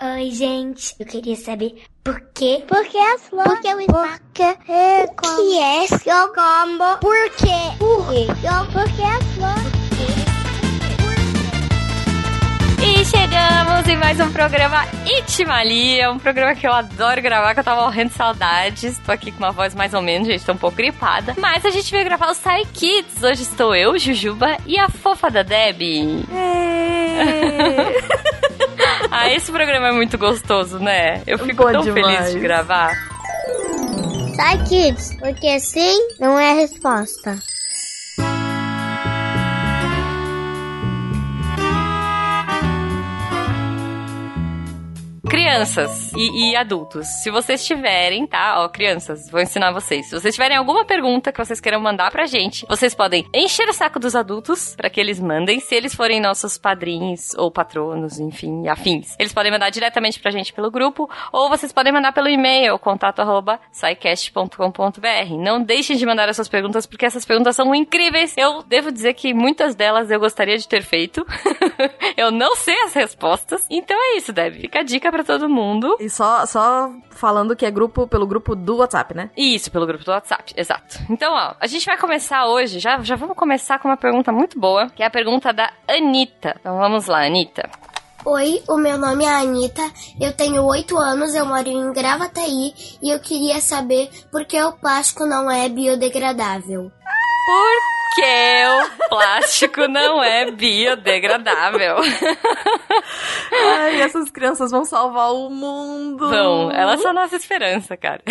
Oi, gente. Eu queria saber por quê? Por que as flores? Por que o espaço? Por que é O que é seu combo? Por quê? Por quê? Por que as flores? E chegamos em mais um programa Itimalia, um programa que eu adoro gravar, que eu tava morrendo de saudades. Tô aqui com uma voz mais ou menos, gente, tô um pouco gripada. Mas a gente veio gravar o Sai Kids. Hoje estou eu, Jujuba, e a fofa da Debbie. ah, esse programa é muito gostoso, né? Eu fico Bom tão demais. feliz de gravar. Sai, kids, porque sim não é a resposta. Crianças e, e adultos, se vocês tiverem, tá? Ó, crianças, vou ensinar vocês. Se vocês tiverem alguma pergunta que vocês queiram mandar pra gente, vocês podem encher o saco dos adultos pra que eles mandem. Se eles forem nossos padrinhos ou patronos, enfim, afins, eles podem mandar diretamente pra gente pelo grupo ou vocês podem mandar pelo e-mail, contato arroba. Não deixem de mandar essas perguntas porque essas perguntas são incríveis. Eu devo dizer que muitas delas eu gostaria de ter feito. eu não sei as respostas. Então é isso, Deb. Fica a dica pra todo mundo. E só, só falando que é grupo pelo grupo do WhatsApp, né? Isso, pelo grupo do WhatsApp, exato. Então, ó, a gente vai começar hoje, já, já vamos começar com uma pergunta muito boa, que é a pergunta da Anitta. Então vamos lá, Anitta. Oi, o meu nome é Anitta, eu tenho 8 anos, eu moro em Gravataí e eu queria saber por que o plástico não é biodegradável. Por que o plástico não é biodegradável? Ai, essas crianças vão salvar o mundo. Vão, elas são a nossa esperança, cara.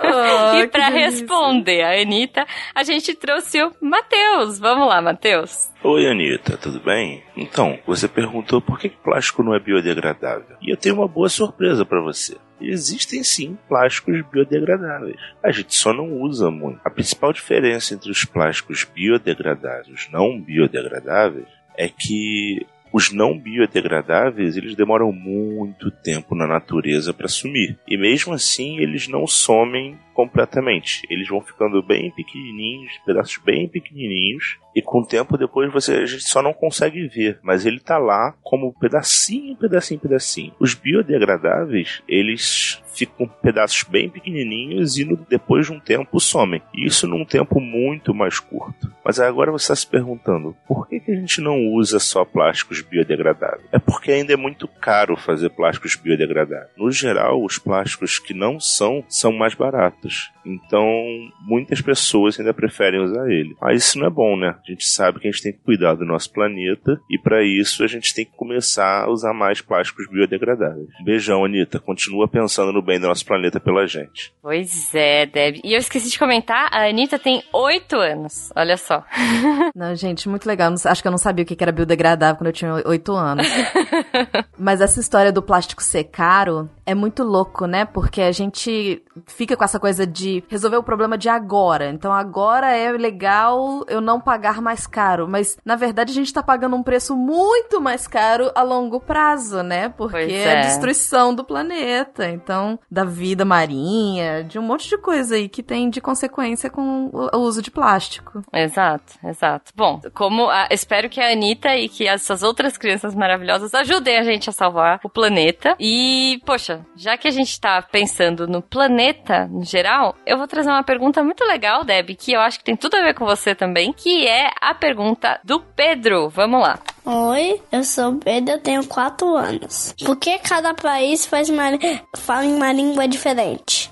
Ah, e delícia. responder a Anitta, a gente trouxe o Matheus. Vamos lá, Matheus. Oi, Anitta, tudo bem? Então, você perguntou por que que plástico não é biodegradável. E eu tenho uma boa surpresa pra você. Existem sim plásticos biodegradáveis. A gente só não usa muito. A principal diferença entre os plásticos biodegradáveis e os não biodegradáveis é que os não biodegradáveis eles demoram muito tempo na natureza para sumir. E mesmo assim eles não somem completamente. Eles vão ficando bem pequenininhos, pedaços bem pequenininhos, e com o tempo depois você a gente só não consegue ver, mas ele tá lá como pedacinho, pedacinho, pedacinho. Os biodegradáveis, eles ficam pedaços bem pequenininhos e no- depois de um tempo somem. Isso num tempo muito mais curto. Mas agora você está se perguntando, por que, que a gente não usa só plásticos biodegradáveis? É porque ainda é muito caro fazer plásticos biodegradáveis. No geral, os plásticos que não são, são mais baratos. Então, muitas pessoas ainda preferem usar ele. Mas isso não é bom, né? A gente sabe que a gente tem que cuidar do nosso planeta e para isso a gente tem que começar a usar mais plásticos biodegradáveis. Beijão, Anitta. Continua pensando no bem do nosso planeta pela gente. Pois é, Deb. E eu esqueci de comentar, a Anitta tem 8 anos. Olha só. Não, gente, muito legal. Acho que eu não sabia o que que era biodegradável quando eu tinha oito anos. Mas essa história do plástico ser caro é muito louco, né? Porque a gente fica com essa coisa de resolver o problema de agora. Então agora é legal eu não pagar mais caro. Mas na verdade a gente tá pagando um preço muito mais caro a longo prazo, né? Porque é é. a destruição do planeta. Então, da vida marinha, de um monte de coisa aí que tem de consequência com o uso de plástico. Exato, exato. Bom, como a- espero que a Anitta e que essas outras crianças maravilhosas ajudem a gente a salvar o planeta. E, poxa, já que a gente tá pensando no planeta no geral, eu vou trazer uma pergunta muito legal, Deb, que eu acho que tem tudo a ver com você também, que é a pergunta do Pedro. Vamos lá. Oi, eu sou o Pedro, eu tenho 4 anos. Por que cada país faz uma, fala em uma língua diferente?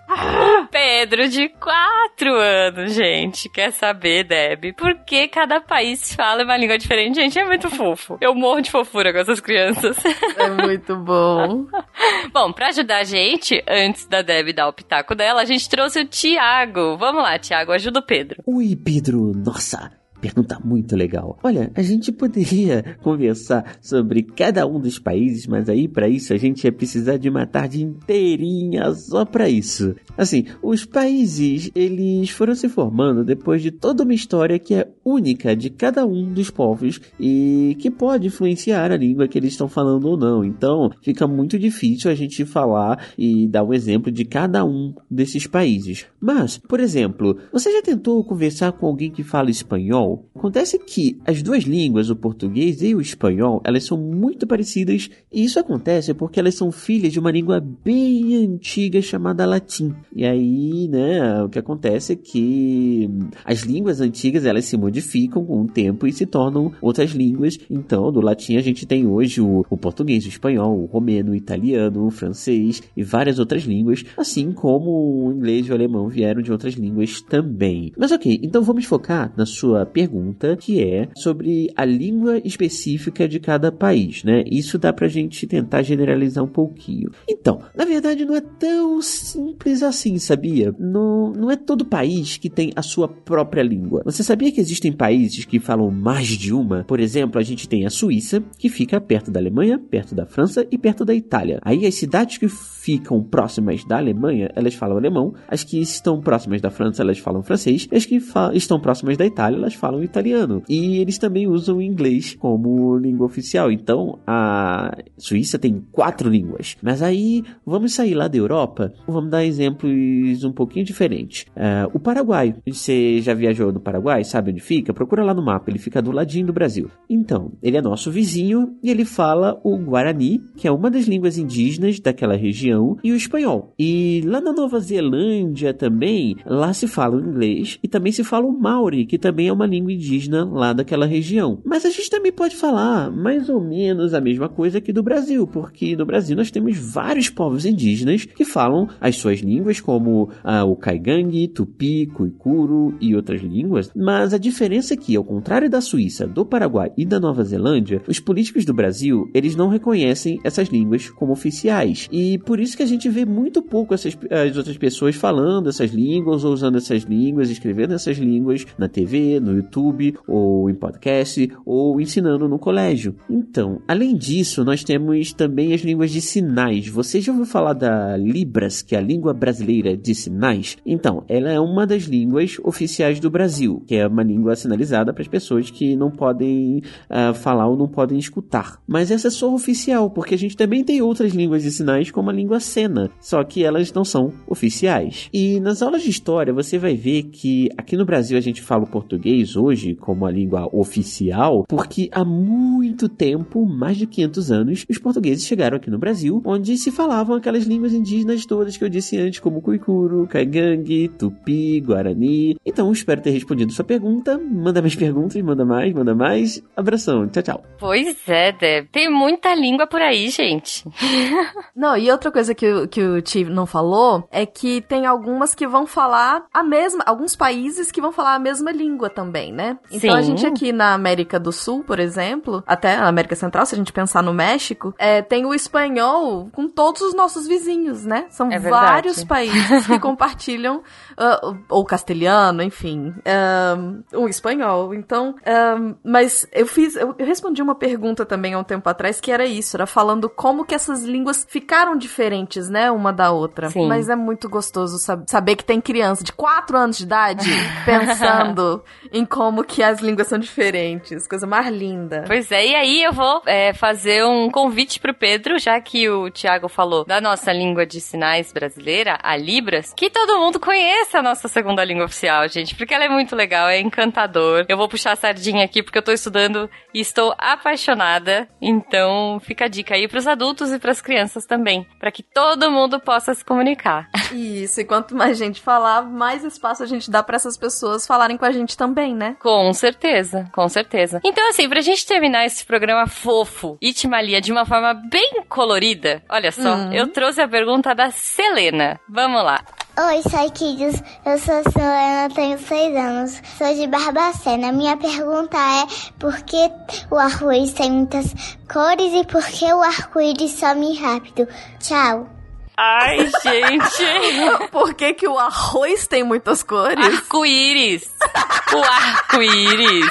Pedro, de 4 anos, gente. Quer saber, Deb? Por que cada país fala uma língua diferente? Gente, é muito fofo. Eu morro de fofura com essas crianças. É muito bom. Bom, pra ajudar a gente, antes da Deb dar o pitaco dela, a gente trouxe o Tiago. Vamos lá, Tiago, ajuda o Pedro. Oi, Pedro. Nossa, pergunta muito legal. Olha, a gente poderia conversar sobre cada um dos países, mas aí para isso a gente ia precisar de uma tarde inteirinha só para isso. Assim, os países, eles foram se formando depois de toda uma história que é única de cada um dos povos e que pode influenciar a língua que eles estão falando ou não. Então, fica muito difícil a gente falar e dar um exemplo de cada um desses países. Mas, por exemplo, você já tentou conversar com alguém que fala espanhol? Acontece que as duas línguas, o português e o espanhol, elas são muito parecidas e isso acontece porque elas são filhas de uma língua bem antiga chamada latim. E aí, né, o que acontece é que as línguas antigas elas se modificam com o tempo e se tornam outras línguas. Então, do latim a gente tem hoje o, o português, o espanhol, o romeno, o italiano, o francês e várias outras línguas, assim como o inglês e o alemão vieram de outras línguas também. Mas ok, então vamos focar na sua pergunta, que é sobre a língua específica de cada país, né? Isso dá pra gente tentar generalizar um pouquinho. Então, na verdade não é tão simples assim, sabia? Não, não é todo país que tem a sua própria língua. Você sabia que existem países que falam mais de uma? Por exemplo, a gente tem a Suíça, que fica perto da Alemanha, perto da França e perto da Itália. Aí as cidades que ficam próximas da Alemanha, elas falam alemão, as que estão próximas da França, elas falam francês, as que estão próximas da Itália, elas falam italiano. E eles também usam inglês como língua oficial. Então, a Suíça tem quatro línguas. Mas aí, vamos sair lá da Europa, vamos dar exemplos um pouquinho diferentes. Uh, o Paraguai, você já viajou no Paraguai, sabe onde fica? Procura lá no mapa, ele fica do ladinho do Brasil. Então, ele é nosso vizinho e ele fala o Guarani, que é uma das línguas indígenas daquela região, e o espanhol. E lá na Nova Zelândia também, lá se fala o inglês e também se fala o Maori, que também é uma língua indígena lá daquela região. Mas a gente também pode falar mais ou menos a mesma coisa aqui do Brasil, porque no Brasil nós temos vários povos indígenas que falam as suas línguas, como ah, o Caigangue, Tupi, Cuicuro e outras línguas. Mas a diferença é que, ao contrário da Suíça, do Paraguai e da Nova Zelândia, os políticos do Brasil eles não reconhecem essas línguas como oficiais. E por isso que a gente vê muito pouco essas, as outras pessoas falando essas línguas, ou usando essas línguas, escrevendo essas línguas na TV, no YouTube, ou em podcast, ou ensinando no colégio. Então, além disso, nós temos também as línguas de sinais. Você já ouviu falar da Libras, que é a língua brasileira de sinais? Então, ela é uma das línguas oficiais do Brasil, que é uma língua sinalizada para as pessoas que não podem uh, falar ou não podem escutar. Mas essa é só oficial, porque a gente também tem outras línguas de sinais, como a língua cena, só que elas não são oficiais. E nas aulas de história você vai ver que aqui no Brasil a gente fala o português hoje como a língua oficial, porque há muito tempo, mais de 500 anos, os portugueses chegaram aqui no Brasil, onde se falavam aquelas línguas indígenas todas que eu disse antes, como Cuicuro, Caigangue, Tupi, Guarani. Então, espero ter respondido sua pergunta. Manda mais perguntas, manda mais, manda mais. Abração, tchau, tchau. Pois é, Deb. Tem muita língua por aí, gente. não, e outra coisa que, o, que o Ti não falou é que tem algumas que vão falar a mesma, alguns países que vão falar a mesma língua também, né? Então Sim. a gente aqui na América do Sul, por exemplo, até na América Central, se a gente pensar no México, é, tem o espanhol com todos os nossos vizinhos, né? São é vários países que compartilham uh, ou castelhano, enfim, o espanhol. Então, um, mas eu fiz, eu, eu respondi uma pergunta também há um tempo atrás que era isso, era falando como que essas línguas ficaram diferentes, né, uma da outra. Sim. Mas é muito gostoso sab saber que tem criança de 4 anos de idade pensando em como que as línguas são diferentes. Coisa mais linda. Pois é, e aí eu vou é, fazer um convite pro Pedro, já que o Tiago falou da nossa língua de sinais brasileira, a Libras, que todo mundo conheça a nossa segunda língua oficial, gente, porque ela é muito legal, é Eu vou puxar a sardinha aqui porque eu tô estudando e estou apaixonada. Então, fica a dica aí pros adultos e pras crianças também, para que todo mundo possa se comunicar. Isso, e quanto mais gente falar, mais espaço a gente dá para essas pessoas falarem com a gente também, né? Com certeza, com certeza. Então, assim, pra gente terminar esse programa fofo, Itimalia, de uma forma bem colorida, olha só, uhum. eu trouxe a pergunta da Selena. Vamos lá. Oi, Saikidos. Eu sou Selena, tenho 6 anos. Sou de Barbacena. Minha pergunta é por que o arco-íris tem muitas cores e por que o arco-íris some rápido? Tchau. Ai, gente. Por que, que o arroz tem muitas cores? Arco-íris. O arco-íris.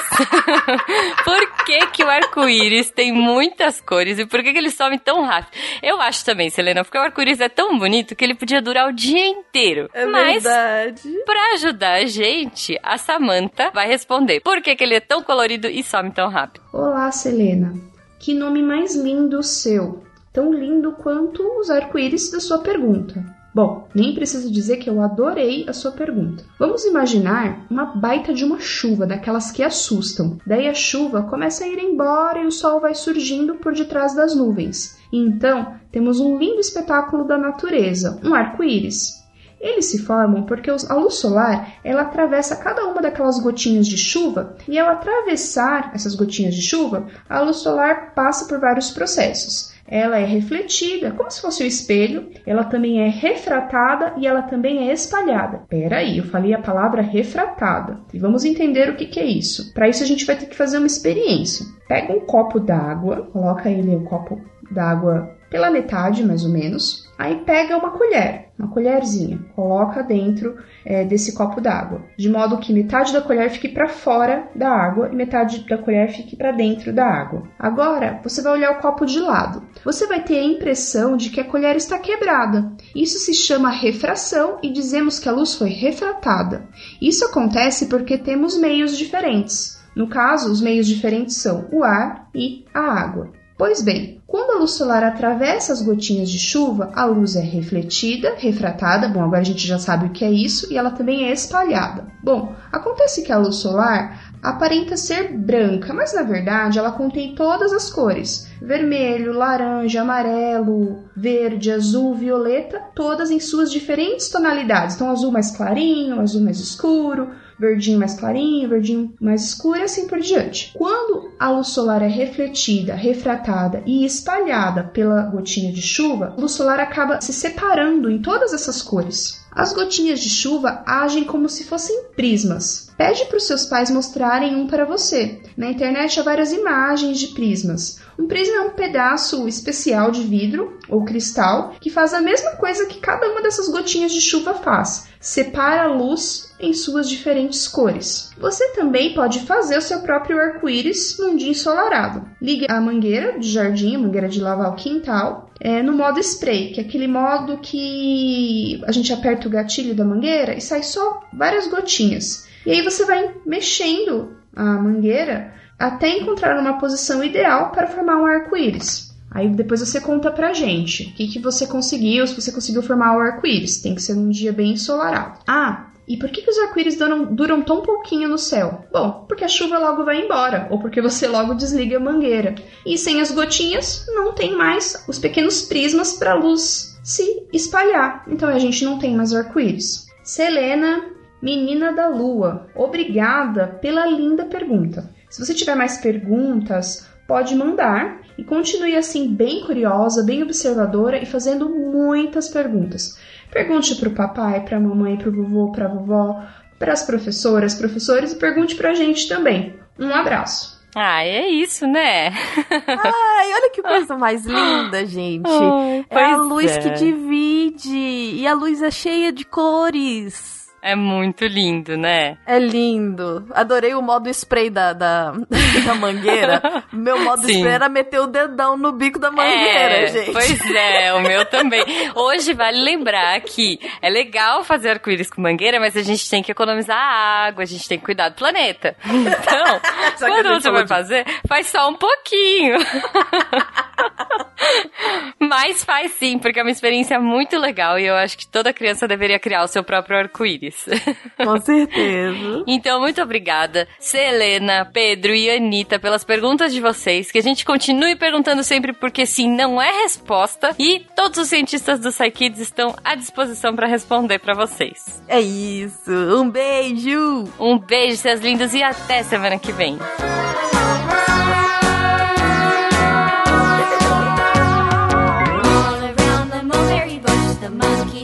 por que, que o arco-íris tem muitas cores e por que, que ele some tão rápido? Eu acho também, Selena, porque o arco-íris é tão bonito que ele podia durar o dia inteiro. É Mas, verdade. pra ajudar a gente, a Samantha vai responder. Por que, que ele é tão colorido e some tão rápido? Olá, Selena. Que nome mais lindo o seu. Tão lindo quanto os arco-íris da sua pergunta. Bom, nem preciso dizer que eu adorei a sua pergunta. Vamos imaginar uma baita de uma chuva, daquelas que assustam. Daí a chuva começa a ir embora e o sol vai surgindo por detrás das nuvens. E então temos um lindo espetáculo da natureza, um arco-íris. Eles se formam porque a luz solar ela atravessa cada uma daquelas gotinhas de chuva e ao atravessar essas gotinhas de chuva, a luz solar passa por vários processos. Ela é refletida, como se fosse o um espelho, ela também é refratada e ela também é espalhada. Peraí, eu falei a palavra refratada. E vamos entender o que, que é isso. Para isso a gente vai ter que fazer uma experiência. Pega um copo d'água, coloca ele o copo d'água pela metade, mais ou menos. Aí pega uma colher, uma colherzinha, coloca dentro é, desse copo d'água, de modo que metade da colher fique para fora da água e metade da colher fique para dentro da água. Agora você vai olhar o copo de lado. Você vai ter a impressão de que a colher está quebrada. Isso se chama refração e dizemos que a luz foi refratada. Isso acontece porque temos meios diferentes. No caso, os meios diferentes são o ar e a água. Pois bem, quando a luz solar atravessa as gotinhas de chuva, a luz é refletida, refratada, bom, agora a gente já sabe o que é isso, e ela também é espalhada. Bom, acontece que a luz solar aparenta ser branca, mas na verdade ela contém todas as cores: vermelho, laranja, amarelo, verde, azul, violeta, todas em suas diferentes tonalidades. Então, azul mais clarinho, azul mais escuro, verdinho mais clarinho, verdinho mais escuro e assim por diante. Quando a luz solar é refletida, refratada e espalhada pela gotinha de chuva, a luz solar acaba se separando em todas essas cores. As gotinhas de chuva agem como se fossem prismas. Pede para os seus pais mostrarem um para você. Na internet há várias imagens de prismas. Um prisma é um pedaço especial de vidro ou cristal que faz a mesma coisa que cada uma dessas gotinhas de chuva faz. Separa a luz em suas diferentes cores. Você também pode fazer o seu próprio arco-íris num dia ensolarado. Ligue a mangueira de jardim, a mangueira de lavar o quintal, é, no modo spray, que é aquele modo que a gente aperta o gatilho da mangueira e sai só várias gotinhas. E aí você vai mexendo a mangueira até encontrar uma posição ideal para formar um arco-íris. Aí depois você conta pra gente o que, que você conseguiu, se você conseguiu formar o arco-íris. Tem que ser num dia bem ensolarado. Ah, e por que, que os arco-íris duram, duram tão pouquinho no céu? Bom, porque a chuva logo vai embora, ou porque você logo desliga a mangueira. E sem as gotinhas, não tem mais os pequenos prismas para a luz se espalhar. Então a gente não tem mais arco-íris. Selena, menina da lua, obrigada pela linda pergunta. Se você tiver mais perguntas, pode mandar e continue assim bem curiosa, bem observadora e fazendo muitas perguntas. Pergunte para o papai, para a mamãe, para o vovô, para a vovó, para as professoras, professores e pergunte para a gente também. Um abraço. Ah, é isso, né? Ai, olha que coisa mais linda, gente. Ai, é a luz é. que divide. E a luz é cheia de cores. É muito lindo, né? É lindo. Adorei o modo spray da, da, da mangueira. Meu modo Sim. spray era meter o dedão no bico da mangueira, é, gente. Pois é, o meu também. Hoje vale lembrar que é legal fazer arco-íris com mangueira, mas a gente tem que economizar água, a gente tem que cuidar do planeta. Então, quando você vai de- fazer, faz só um pouquinho. Mas faz sim, porque é uma experiência muito legal e eu acho que toda criança deveria criar o seu próprio arco-íris. Com certeza. Então, muito obrigada, Selena, Pedro e Anitta, pelas perguntas de vocês. Que a gente continue perguntando sempre, porque sim, não é resposta. E todos os cientistas do SciKids estão à disposição para responder para vocês. É isso. Um beijo. Um beijo, seus lindos, e até semana que vem.